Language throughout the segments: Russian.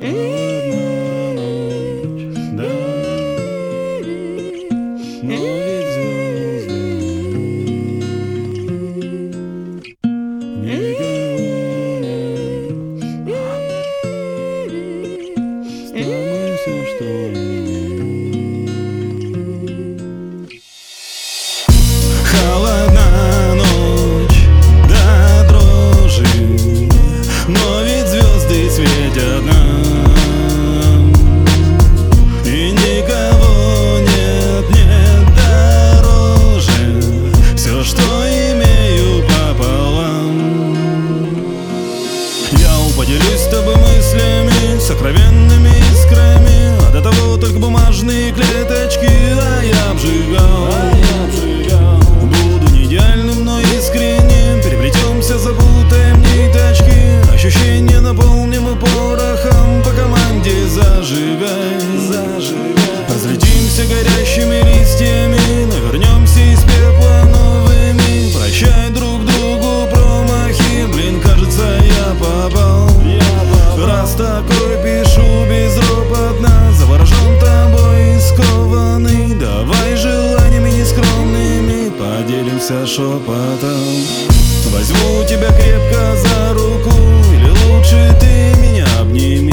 Mm. сокровенными искрами. А до того только бумажные клеточки, да шепотом Возьму тебя крепко за руку Или лучше ты меня обними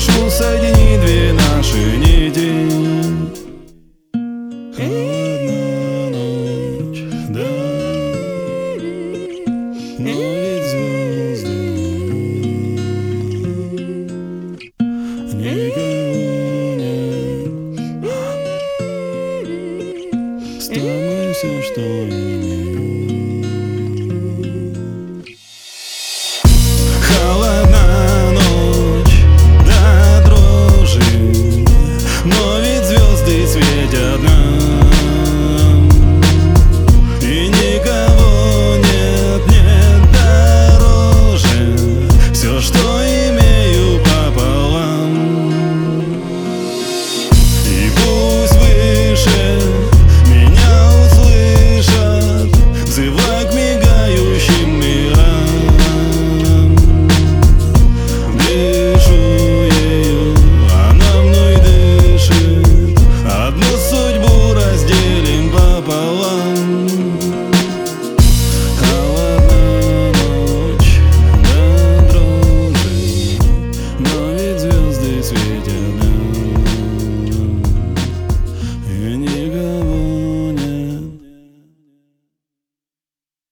прошу, соедини две наши нити. Холодная ночь, да Но ведь звезды Никого нет С что имею świecie dna